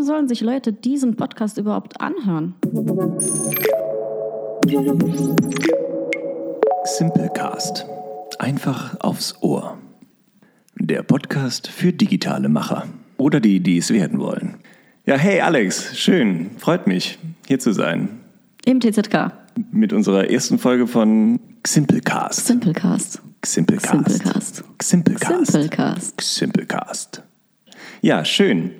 Warum sollen sich Leute diesen Podcast überhaupt anhören? Simplecast. Einfach aufs Ohr. Der Podcast für digitale Macher. Oder die, die es werden wollen. Ja, hey Alex, schön, freut mich, hier zu sein. Im TZK. Mit unserer ersten Folge von Simplecast. Simplecast. Simplecast. Simplecast. Simplecast. Simplecast. Simplecast. Ja, schön.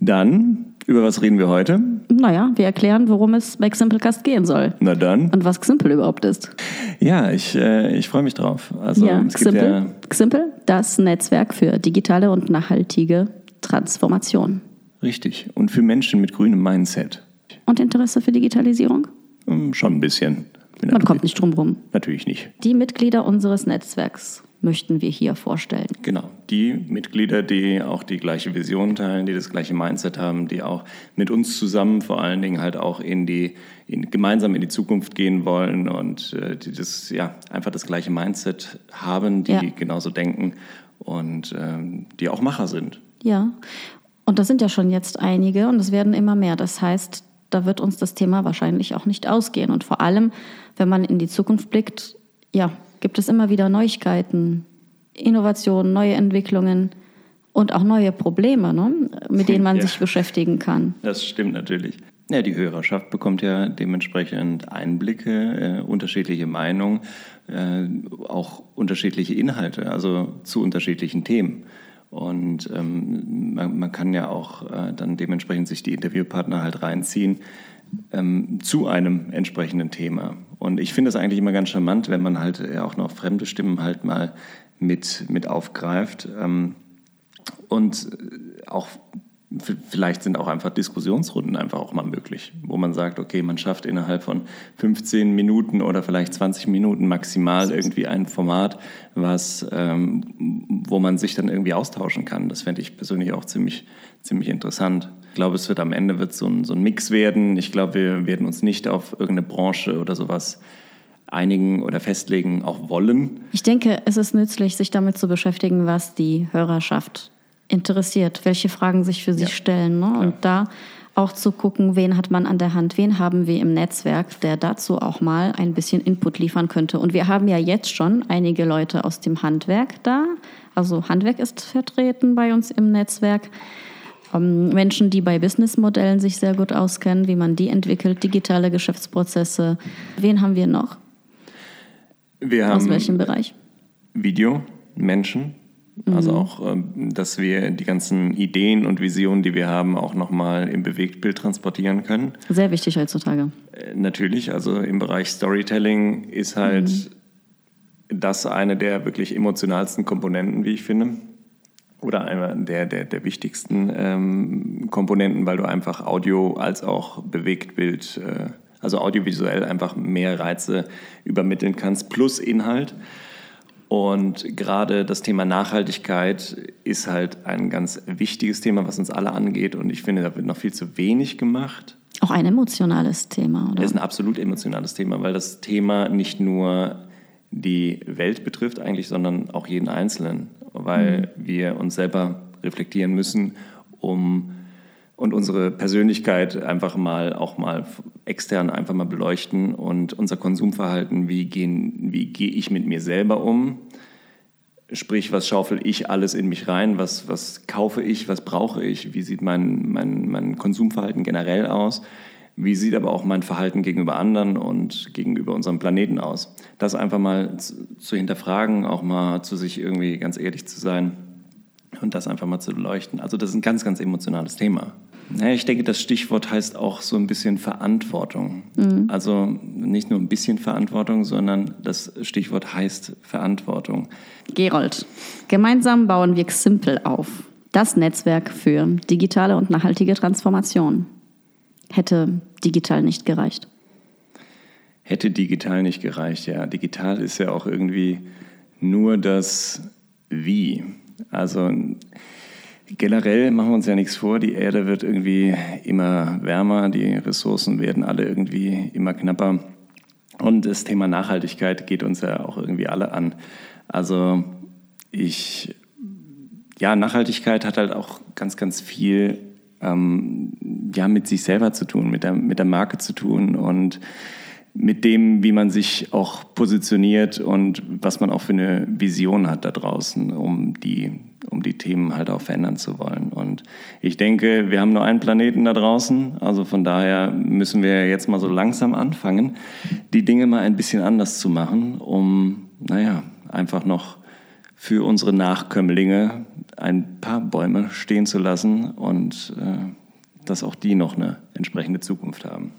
Dann, über was reden wir heute? Naja, wir erklären, worum es bei Simplecast gehen soll. Na dann. Und was Ximple überhaupt ist. Ja, ich, äh, ich freue mich drauf. Also, ja, es gibt ja, Ximple, Ximple, das Netzwerk für digitale und nachhaltige Transformation. richtig. Und für Menschen mit grünem Mindset. Und Interesse für Digitalisierung? Hm, Schon ein bisschen. Man kommt nicht drum rum. Natürlich nicht. Die Mitglieder unseres Netzwerks möchten wir hier vorstellen. Genau, die Mitglieder, die auch die gleiche Vision teilen, die das gleiche Mindset haben, die auch mit uns zusammen vor allen Dingen halt auch in die in, gemeinsam in die Zukunft gehen wollen und äh, die das ja einfach das gleiche Mindset haben, die Ja. genauso denken und ähm, die auch Macher sind. Ja, und das sind ja schon jetzt einige und es werden immer mehr. Das heißt, da wird uns das Thema wahrscheinlich auch nicht ausgehen. Und vor allem, wenn man in die Zukunft blickt, ja, gibt es immer wieder Neuigkeiten, Innovationen, neue Entwicklungen und auch neue Probleme, ne, mit denen man Ja. sich beschäftigen kann. Das stimmt natürlich. Ja, die Hörerschaft bekommt ja dementsprechend Einblicke, äh, unterschiedliche Meinungen, äh, auch unterschiedliche Inhalte, also zu unterschiedlichen Themen. Und ähm, man, man kann ja auch äh, dann dementsprechend sich die Interviewpartner halt reinziehen ähm, zu einem entsprechenden Thema. Und ich finde es eigentlich immer ganz charmant, wenn man halt ja auch noch fremde Stimmen halt mal mit, mit aufgreift. Ähm, und äh, auch vielleicht sind auch einfach Diskussionsrunden einfach auch mal möglich, wo man sagt, okay, man schafft innerhalb von 15 Minuten oder vielleicht 20 Minuten maximal irgendwie ein Format, was, ähm, wo man sich dann irgendwie austauschen kann. Das fände ich persönlich auch ziemlich, ziemlich interessant. Ich glaube, es wird am Ende wird so ein, so ein Mix werden. Ich glaube, wir werden uns nicht auf irgendeine Branche oder sowas einigen oder festlegen auch wollen. Ich denke, es ist nützlich, sich damit zu beschäftigen, was die Hörerschaft interessiert, welche Fragen sich für sie Ja, stellen. Ne? Und da auch zu gucken, wen hat man an der Hand, wen haben wir im Netzwerk, der dazu auch mal ein bisschen Input liefern könnte. Und wir haben ja jetzt schon einige Leute aus dem Handwerk da. Also Handwerk ist vertreten bei uns im Netzwerk. Ähm, Menschen, die bei Businessmodellen sich sehr gut auskennen, wie man die entwickelt, digitale Geschäftsprozesse. Wen haben wir noch? Wir Aus haben welchem Bereich? Video, Menschen. Also auch, ähm, dass wir die ganzen Ideen und Visionen, die wir haben, auch nochmal im Bewegtbild transportieren können. Sehr wichtig heutzutage. Äh, Natürlich, also im Bereich Storytelling ist halt das eine der wirklich emotionalsten Komponenten, wie ich finde. Oder einer der, der, der wichtigsten ähm, Komponenten, weil du einfach Audio als auch Bewegtbild, äh, also audiovisuell einfach mehr Reize übermitteln kannst, plus Inhalt. Und gerade das Thema Nachhaltigkeit ist halt ein ganz wichtiges Thema, was uns alle angeht. Und ich finde, da wird noch viel zu wenig gemacht. Auch ein emotionales Thema, oder? Das ist ein absolut emotionales Thema, weil das Thema nicht nur die Welt betrifft eigentlich, sondern auch jeden Einzelnen, weil wir uns selber reflektieren müssen, um und unsere Persönlichkeit einfach mal auch mal extern einfach mal beleuchten und unser Konsumverhalten, wie gehen, wie gehe ich mit mir selber um? Sprich, was schaufel ich alles in mich rein? Was, was kaufe ich? Was brauche ich? Wie sieht mein, mein, mein Konsumverhalten generell aus? Wie sieht aber auch mein Verhalten gegenüber anderen und gegenüber unserem Planeten aus? Das einfach mal zu, zu hinterfragen, auch mal zu sich irgendwie ganz ehrlich zu sein und das einfach mal zu beleuchten. Also das ist ein ganz, ganz emotionales Thema. Naja, ich denke, das Stichwort heißt auch so ein bisschen Verantwortung. Also nicht nur ein bisschen Verantwortung, sondern das Stichwort heißt Verantwortung. Gerold, gemeinsam bauen wir Ximple auf. Das Netzwerk für digitale und nachhaltige Transformation. Hätte digital nicht gereicht. Hätte digital nicht gereicht, ja. Digital ist ja auch irgendwie nur das Wie. Also generell machen wir uns ja nichts vor, die Erde wird irgendwie immer wärmer, die Ressourcen werden alle irgendwie immer knapper. Und das Thema Nachhaltigkeit geht uns ja auch irgendwie alle an. Also ich, ja, Nachhaltigkeit hat halt auch ganz, ganz viel ähm, ja mit sich selber zu tun, mit der, mit der Marke zu tun und mit dem, wie man sich auch positioniert und was man auch für eine Vision hat da draußen, um die, um die Themen halt auch verändern zu wollen. Und ich denke, wir haben nur einen Planeten da draußen, also von daher müssen wir jetzt mal so langsam anfangen, die Dinge mal ein bisschen anders zu machen, um, naja, einfach noch für unsere Nachkömmlinge ein paar Bäume stehen zu lassen und äh, dass auch die noch eine entsprechende Zukunft haben.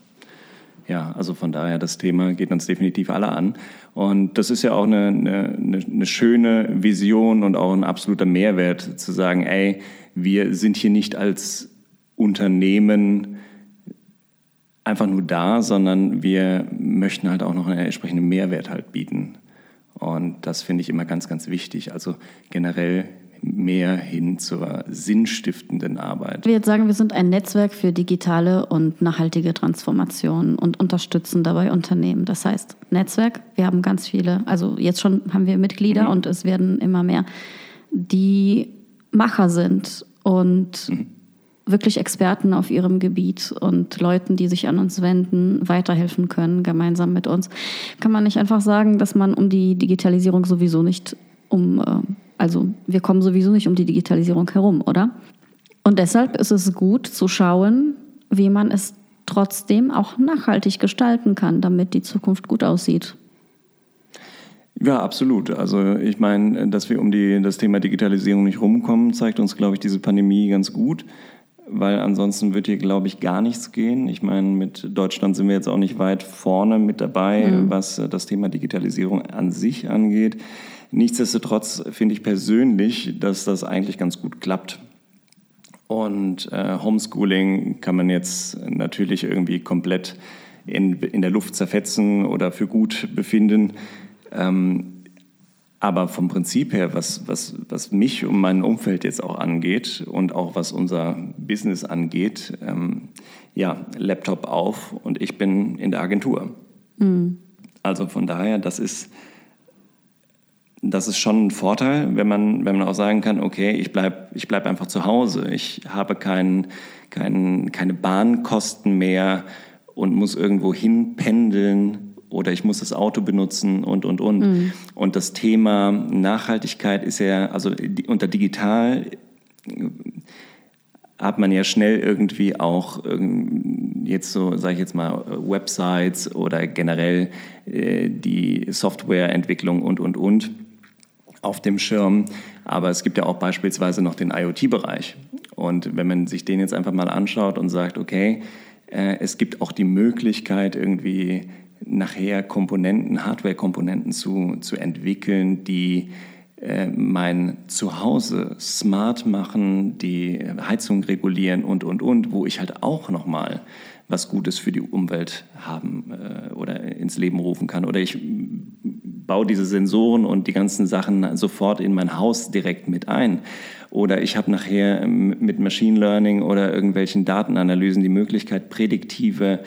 Ja, also von daher, das Thema geht uns definitiv alle an. Und das ist ja auch eine, eine, eine schöne Vision und auch ein absoluter Mehrwert zu sagen, ey, wir sind hier nicht als Unternehmen einfach nur da, sondern wir möchten halt auch noch einen entsprechenden Mehrwert halt bieten. Und das finde ich immer ganz, ganz wichtig. Also generell mehr hin zur sinnstiftenden Arbeit. Wir jetzt sagen, wir sind ein Netzwerk für digitale und nachhaltige Transformation und unterstützen dabei Unternehmen. Das heißt, Netzwerk, wir haben ganz viele, also jetzt schon haben wir Mitglieder mhm. und es werden immer mehr, die Macher sind und mhm. wirklich Experten auf ihrem Gebiet und Leuten, die sich an uns wenden, weiterhelfen können, gemeinsam mit uns. Kann man nicht einfach sagen, dass man um die Digitalisierung sowieso nicht um äh, also wir kommen sowieso nicht um die Digitalisierung herum, oder? Und deshalb ist es gut zu schauen, wie man es trotzdem auch nachhaltig gestalten kann, damit die Zukunft gut aussieht. Ja, absolut. Also ich meine, dass wir um die, das Thema Digitalisierung nicht rumkommen, zeigt uns, glaube ich, diese Pandemie ganz gut, weil ansonsten wird hier, glaube ich, gar nichts gehen. Ich meine, mit Deutschland sind wir jetzt auch nicht weit vorne mit dabei, mhm. was das Thema Digitalisierung an sich angeht. Nichtsdestotrotz finde ich persönlich, dass das eigentlich ganz gut klappt. Und äh, Homeschooling kann man jetzt natürlich irgendwie komplett in, in der Luft zerfetzen oder für gut befinden. Ähm, aber vom Prinzip her, was, was, was mich und mein Umfeld jetzt auch angeht und auch was unser Business angeht, ähm, ja, Laptop auf und ich bin in der Agentur. Mhm. Also von daher, das ist das ist schon ein Vorteil, wenn man, wenn man auch sagen kann, okay, ich bleibe ich bleib einfach zu Hause. Ich habe kein, kein, keine Bahnkosten mehr und muss irgendwo hin pendeln oder ich muss das Auto benutzen und, und, und. Mhm. Und das Thema Nachhaltigkeit ist ja, also unter digital hat man ja schnell irgendwie auch jetzt so, sage ich jetzt mal, Websites oder generell äh, die Softwareentwicklung und, und, und auf dem Schirm. Aber es gibt ja auch beispielsweise noch den IoT-Bereich. Und wenn man sich den jetzt einfach mal anschaut und sagt, okay, äh, es gibt auch die Möglichkeit, irgendwie nachher Komponenten, Hardware-Komponenten zu, zu entwickeln, die äh, mein Zuhause smart machen, die Heizung regulieren und, und, und, wo ich halt auch nochmal was Gutes für die Umwelt haben äh, oder ins Leben rufen kann. Oder ich baue diese Sensoren und die ganzen Sachen sofort in mein Haus direkt mit ein. Oder ich habe nachher mit Machine Learning oder irgendwelchen Datenanalysen die Möglichkeit, prädiktive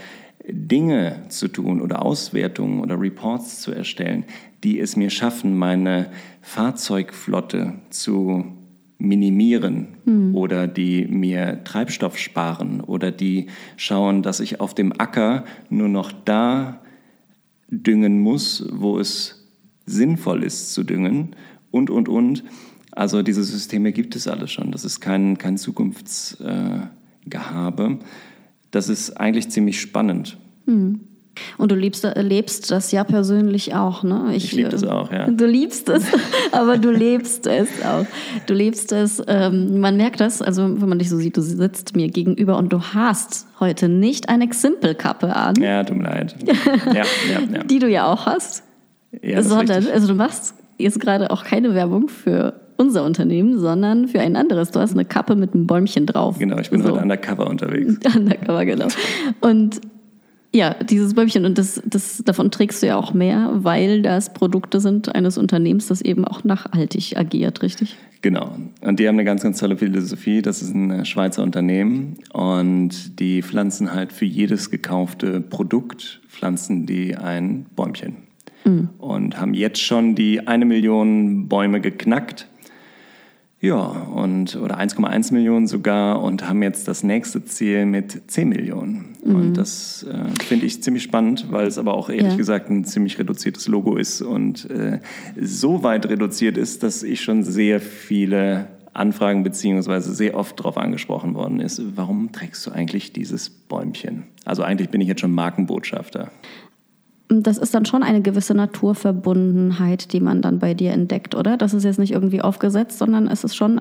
Dinge zu tun oder Auswertungen oder Reports zu erstellen, die es mir schaffen, meine Fahrzeugflotte zu minimieren mhm. oder die mir Treibstoff sparen oder die schauen, dass ich auf dem Acker nur noch da düngen muss, wo es sinnvoll ist zu düngen und, und, und. Also diese Systeme gibt es alle schon. Das ist kein, kein Zukunftsgehabe. Äh, das ist eigentlich ziemlich spannend. Mhm. Und du liebst, lebst das ja persönlich auch, ne? Ich, ich liebe das auch, ja. Du liebst es, aber du lebst es auch. Du lebst es, ähm, man merkt das, also wenn man dich so sieht, du sitzt mir gegenüber und du hast heute nicht eine Ximple-Kappe an. Ja, tut mir leid. Ja, ja, ja. Die du ja auch hast. Ja, sondern, also du machst jetzt gerade auch keine Werbung für unser Unternehmen, sondern für ein anderes. Du hast eine Kappe mit einem Bäumchen drauf. Genau, ich bin so. heute undercover unterwegs. Undercover, genau. Und ja, dieses Bäumchen. Und das, das, davon trägst du ja auch mehr, weil das Produkte sind eines Unternehmens, das eben auch nachhaltig agiert, richtig? Genau. Und die haben eine ganz, ganz tolle Philosophie. Das ist ein Schweizer Unternehmen und die pflanzen halt für jedes gekaufte Produkt, pflanzen die ein Bäumchen. Mhm. Und haben jetzt schon die eine Million Bäume geknackt Ja, und oder 1,1 Millionen sogar und haben jetzt das nächste Ziel mit 10 Millionen. Mhm. Und das äh, finde ich ziemlich spannend, weil es aber auch ehrlich ja. gesagt ein ziemlich reduziertes Logo ist und äh, so weit reduziert ist, dass ich schon sehr viele Anfragen beziehungsweise sehr oft darauf angesprochen worden ist, warum trägst du eigentlich dieses Bäumchen? Also eigentlich bin ich jetzt schon Markenbotschafter das ist dann schon eine gewisse Naturverbundenheit, die man dann bei dir entdeckt, oder? Das ist jetzt nicht irgendwie aufgesetzt, sondern es ist schon,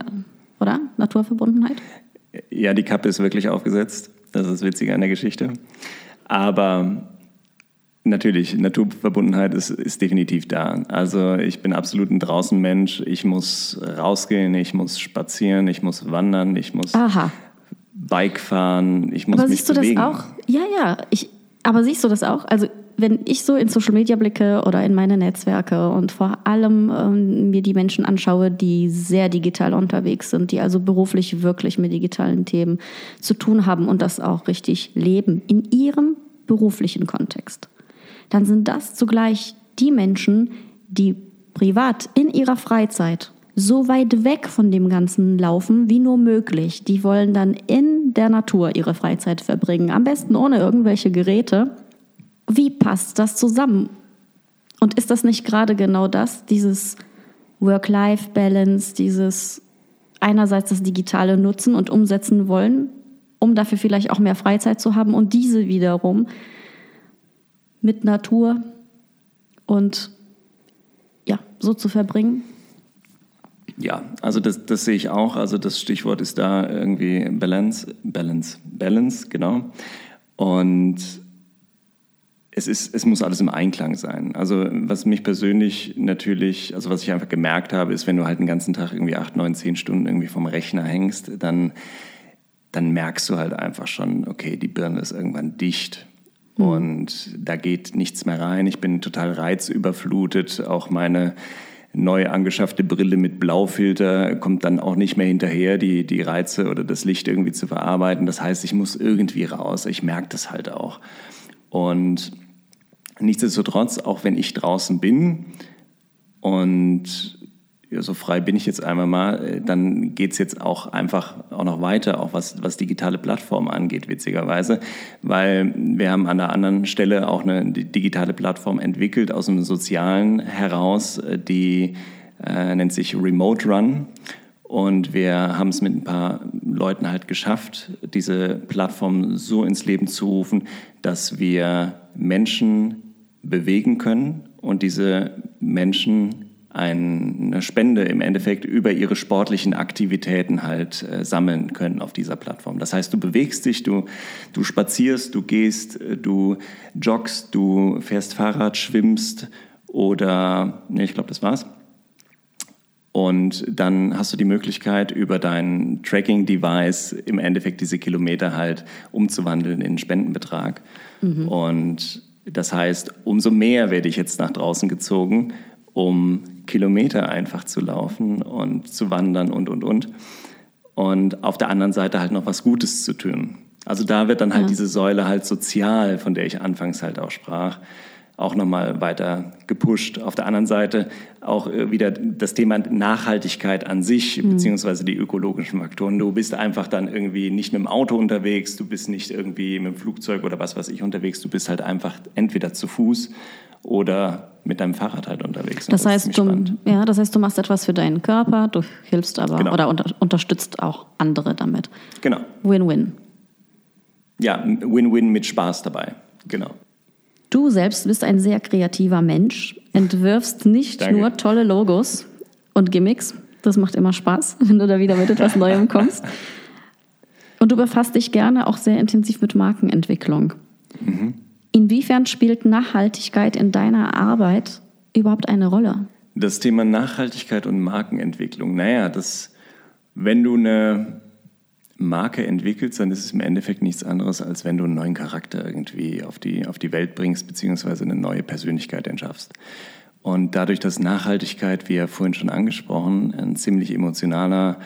oder? Naturverbundenheit? Ja, die Kappe ist wirklich aufgesetzt. Das ist witziger an der Geschichte. Aber natürlich, Naturverbundenheit ist, ist definitiv da. Also ich bin absolut ein Draußenmensch. Ich muss rausgehen, ich muss spazieren, ich muss wandern, ich muss Aha. Bike fahren, ich muss aber mich siehst du bewegen. das auch? Ja, ja. Ich, aber siehst du das auch? Also wenn ich so in Social Media blicke oder in meine Netzwerke und vor allem ähm, mir die Menschen anschaue, die sehr digital unterwegs sind, die also beruflich wirklich mit digitalen Themen zu tun haben und das auch richtig leben in ihrem beruflichen Kontext, dann sind das zugleich die Menschen, die privat in ihrer Freizeit so weit weg von dem Ganzen laufen wie nur möglich. Die wollen dann in der Natur ihre Freizeit verbringen, am besten ohne irgendwelche Geräte wie passt das zusammen? Und ist das nicht gerade genau das, dieses Work-Life-Balance, dieses einerseits das Digitale nutzen und umsetzen wollen, um dafür vielleicht auch mehr Freizeit zu haben und diese wiederum mit Natur und ja, so zu verbringen? Ja, also das, das sehe ich auch. Also das Stichwort ist da irgendwie Balance, Balance, Balance, genau. Und es, ist, es muss alles im Einklang sein. Also was mich persönlich natürlich, also was ich einfach gemerkt habe, ist, wenn du halt den ganzen Tag irgendwie acht, neun, zehn Stunden irgendwie vom Rechner hängst, dann, dann merkst du halt einfach schon, okay, die Birne ist irgendwann dicht. Mhm. Und da geht nichts mehr rein. Ich bin total reizüberflutet. Auch meine neu angeschaffte Brille mit Blaufilter kommt dann auch nicht mehr hinterher, die, die Reize oder das Licht irgendwie zu verarbeiten. Das heißt, ich muss irgendwie raus. Ich merke das halt auch. Und Nichtsdestotrotz, auch wenn ich draußen bin und ja, so frei bin ich jetzt einmal mal, äh, dann geht es jetzt auch einfach auch noch weiter, auch was, was digitale Plattformen angeht, witzigerweise, weil wir haben an der anderen Stelle auch eine digitale Plattform entwickelt aus dem Sozialen heraus, äh, die äh, nennt sich Remote Run. Und wir haben es mit ein paar Leuten halt geschafft, diese Plattform so ins Leben zu rufen, dass wir Menschen bewegen können und diese Menschen eine Spende im Endeffekt über ihre sportlichen Aktivitäten halt äh, sammeln können auf dieser Plattform. Das heißt, du bewegst dich, du, du spazierst, du gehst, äh, du joggst, du fährst Fahrrad, schwimmst oder, nee, ich glaube, das war's. Und dann hast du die Möglichkeit, über dein Tracking-Device im Endeffekt diese Kilometer halt umzuwandeln in Spendenbetrag. Mhm. Und das heißt, umso mehr werde ich jetzt nach draußen gezogen, um Kilometer einfach zu laufen und zu wandern und, und, und. Und auf der anderen Seite halt noch was Gutes zu tun. Also da wird dann halt ja. diese Säule halt sozial, von der ich anfangs halt auch sprach, auch nochmal weiter gepusht. Auf der anderen Seite auch äh, wieder das Thema Nachhaltigkeit an sich, mhm. beziehungsweise die ökologischen Faktoren. Du bist einfach dann irgendwie nicht mit dem Auto unterwegs, du bist nicht irgendwie mit dem Flugzeug oder was weiß ich unterwegs, du bist halt einfach entweder zu Fuß oder mit deinem Fahrrad halt unterwegs. Das, das heißt, du, ja, das heißt, du machst etwas für deinen Körper, du hilfst aber genau. oder unter, unterstützt auch andere damit. Genau. Win-win. Ja, Win-win mit Spaß dabei. Genau. Du selbst bist ein sehr kreativer Mensch, entwirfst nicht Danke. nur tolle Logos und Gimmicks. Das macht immer Spaß, wenn du da wieder mit etwas Neuem kommst. Und du befasst dich gerne auch sehr intensiv mit Markenentwicklung. Mhm. Inwiefern spielt Nachhaltigkeit in deiner Arbeit überhaupt eine Rolle? Das Thema Nachhaltigkeit und Markenentwicklung, naja, das, wenn du eine Marke entwickelst, dann ist es im Endeffekt nichts anderes, als wenn du einen neuen Charakter irgendwie auf die, auf die Welt bringst, beziehungsweise eine neue Persönlichkeit entschaffst. Und dadurch, dass Nachhaltigkeit, wie ja vorhin schon angesprochen, ein ziemlich emotionaler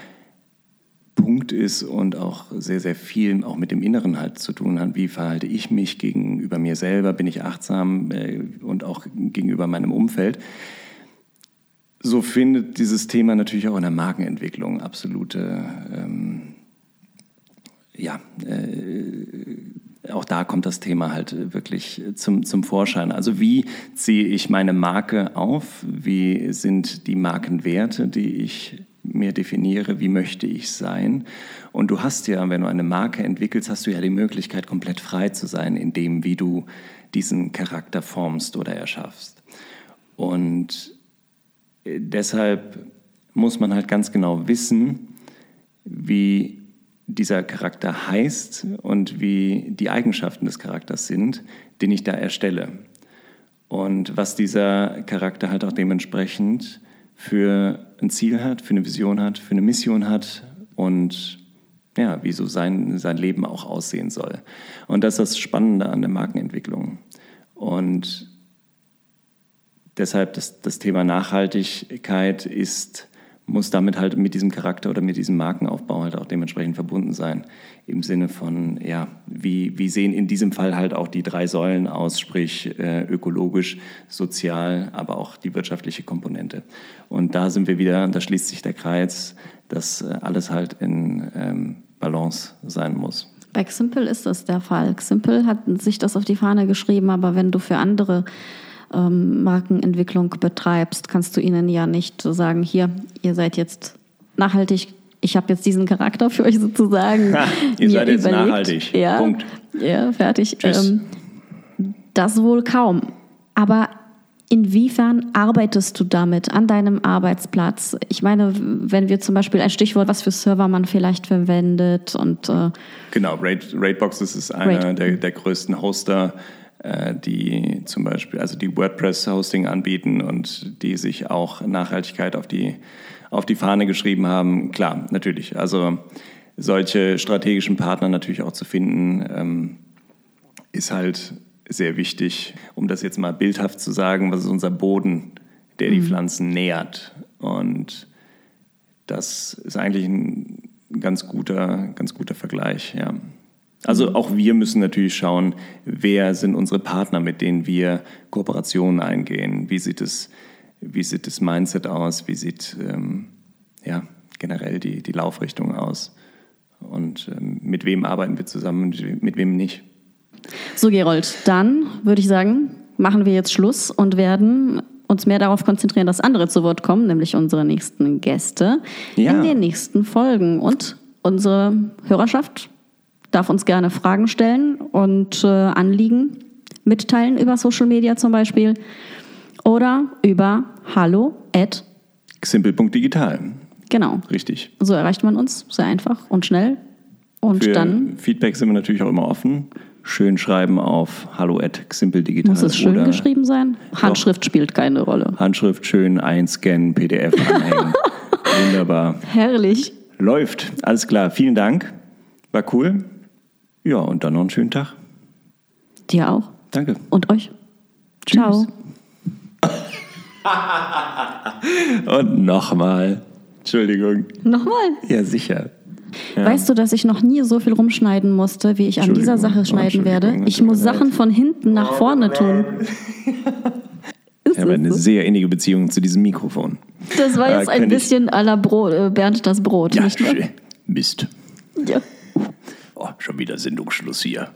Punkt ist und auch sehr, sehr viel auch mit dem Inneren halt zu tun hat. Wie verhalte ich mich gegenüber mir selber? Bin ich achtsam äh, und auch gegenüber meinem Umfeld? so findet dieses Thema natürlich auch in der Markenentwicklung absolute, ähm, ja, äh, auch da kommt das Thema halt wirklich zum, zum Vorschein. Also wie ziehe ich meine Marke auf? Wie sind die Markenwerte, die ich mir definiere? Wie möchte ich sein? Und du hast ja, wenn du eine Marke entwickelst, hast du ja die Möglichkeit, komplett frei zu sein in dem, wie du diesen Charakter formst oder erschaffst. Und deshalb muss man halt ganz genau wissen, wie dieser Charakter heißt und wie die Eigenschaften des Charakters sind, den ich da erstelle. Und was dieser Charakter halt auch dementsprechend für ein Ziel hat, für eine Vision hat, für eine Mission hat und ja, wie so sein, sein Leben auch aussehen soll. Und das ist das Spannende an der Markenentwicklung. Und Deshalb das, das Thema Nachhaltigkeit ist, muss damit halt mit diesem Charakter oder mit diesem Markenaufbau halt auch dementsprechend verbunden sein. Im Sinne von, ja, wie, wie sehen in diesem Fall halt auch die drei Säulen aus, sprich äh, ökologisch, sozial, aber auch die wirtschaftliche Komponente. Und da sind wir wieder, da schließt sich der Kreis, dass äh, alles halt in ähm, Balance sein muss. Bei Ximple ist das der Fall. Ximple hat sich das auf die Fahne geschrieben, aber wenn du für andere ähm, Markenentwicklung betreibst, kannst du ihnen ja nicht sagen, hier, ihr seid jetzt nachhaltig, ich habe jetzt diesen Charakter für euch sozusagen. Ha, ihr seid jetzt überlegt. nachhaltig. Ja, Punkt. Ja, fertig. Ähm, das wohl kaum. Aber Inwiefern arbeitest du damit an deinem Arbeitsplatz? Ich meine, wenn wir zum Beispiel ein Stichwort, was für Server man vielleicht verwendet und äh genau, Raid, Raidboxes ist einer Raid. der, der größten Hoster die zum Beispiel also die WordPress-Hosting anbieten und die sich auch Nachhaltigkeit auf die, auf die Fahne geschrieben haben. Klar, natürlich. Also solche strategischen Partner natürlich auch zu finden, ähm, ist halt sehr wichtig. Um das jetzt mal bildhaft zu sagen, was ist unser Boden, der die mhm. Pflanzen nährt. Und das ist eigentlich ein ganz guter, ganz guter Vergleich, ja. Also auch wir müssen natürlich schauen, wer sind unsere Partner, mit denen wir Kooperationen eingehen. Wie sieht es, wie sieht das Mindset aus? Wie sieht ähm, ja, generell die, die Laufrichtung aus? Und ähm, mit wem arbeiten wir zusammen und mit wem nicht? So, Gerold, dann würde ich sagen, machen wir jetzt Schluss und werden uns mehr darauf konzentrieren, dass andere zu Wort kommen, nämlich unsere nächsten Gäste ja. in den nächsten Folgen. Und unsere Hörerschaft darf uns gerne Fragen stellen und äh, Anliegen mitteilen über Social Media zum Beispiel oder über hallo at Simple.digital. Genau. Richtig. So erreicht man uns sehr einfach und schnell. Und Für dann. Feedback sind wir natürlich auch immer offen. Schön schreiben auf hallo at Digital. Muss es schön geschrieben sein? Handschrift spielt keine Rolle. Handschrift schön einscannen, PDF anhängen. Wunderbar. Herrlich. Läuft. Alles klar. Vielen Dank. War cool. Ja, und dann noch einen schönen Tag. Dir auch. Danke. Und euch. Tschüss. Ciao. und nochmal. Entschuldigung. Nochmal? Ja, sicher. Ja. Weißt du, dass ich noch nie so viel rumschneiden musste, wie ich an dieser Sache schneiden werde? Ich muss Sachen von hinten nach vorne tun. ich habe eine sehr innige Beziehung zu diesem Mikrofon. Das war jetzt äh, ein bisschen à la Brot, äh, Bernd das Brot, ja, nicht wahr? Mist. Ja. Oh, schon wieder Sendungsschluss hier.